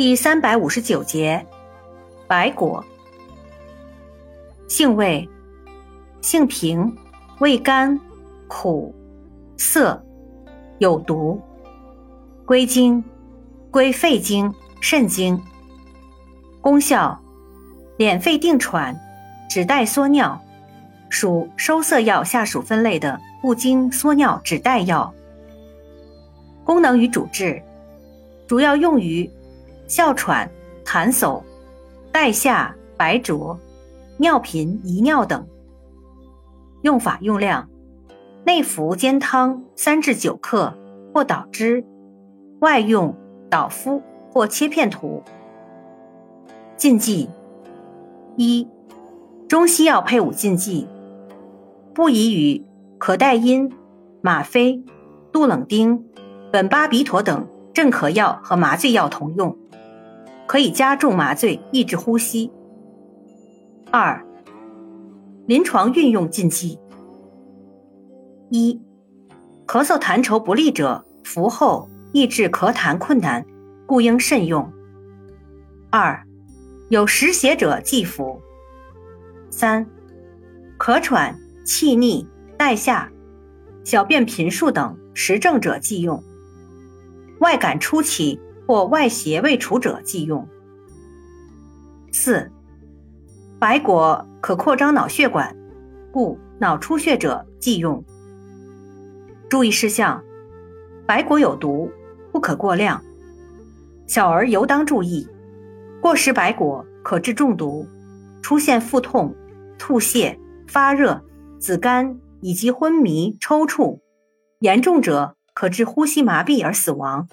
第三百五十九节，白果，性味，性平，味甘，苦，涩，有毒。归经，归肺经、肾经。功效，敛肺定喘，止带缩尿，属收涩药下属分类的不经缩尿止带药。功能与主治，主要用于。哮喘、痰嗽、带下、白浊、尿频、遗尿等。用法用量：内服煎汤三至九克，或捣汁；外用捣敷或切片涂。禁忌：一、中西药配伍禁忌，不宜与可待因、吗啡、杜冷丁、苯巴比妥等镇咳药和麻醉药同用。可以加重麻醉，抑制呼吸。二、临床运用禁忌：一、咳嗽痰稠不利者服后抑制咳痰困难，故应慎用。二、有实邪者忌服。三、咳喘、气逆、带下、小便频数等实症者忌用。外感初期。或外邪未除者忌用。四、白果可扩张脑血管，故脑出血者忌用。注意事项：白果有毒，不可过量。小儿尤当注意，过食白果可致中毒，出现腹痛、吐泻、发热、紫绀以及昏迷、抽搐，严重者可致呼吸麻痹而死亡。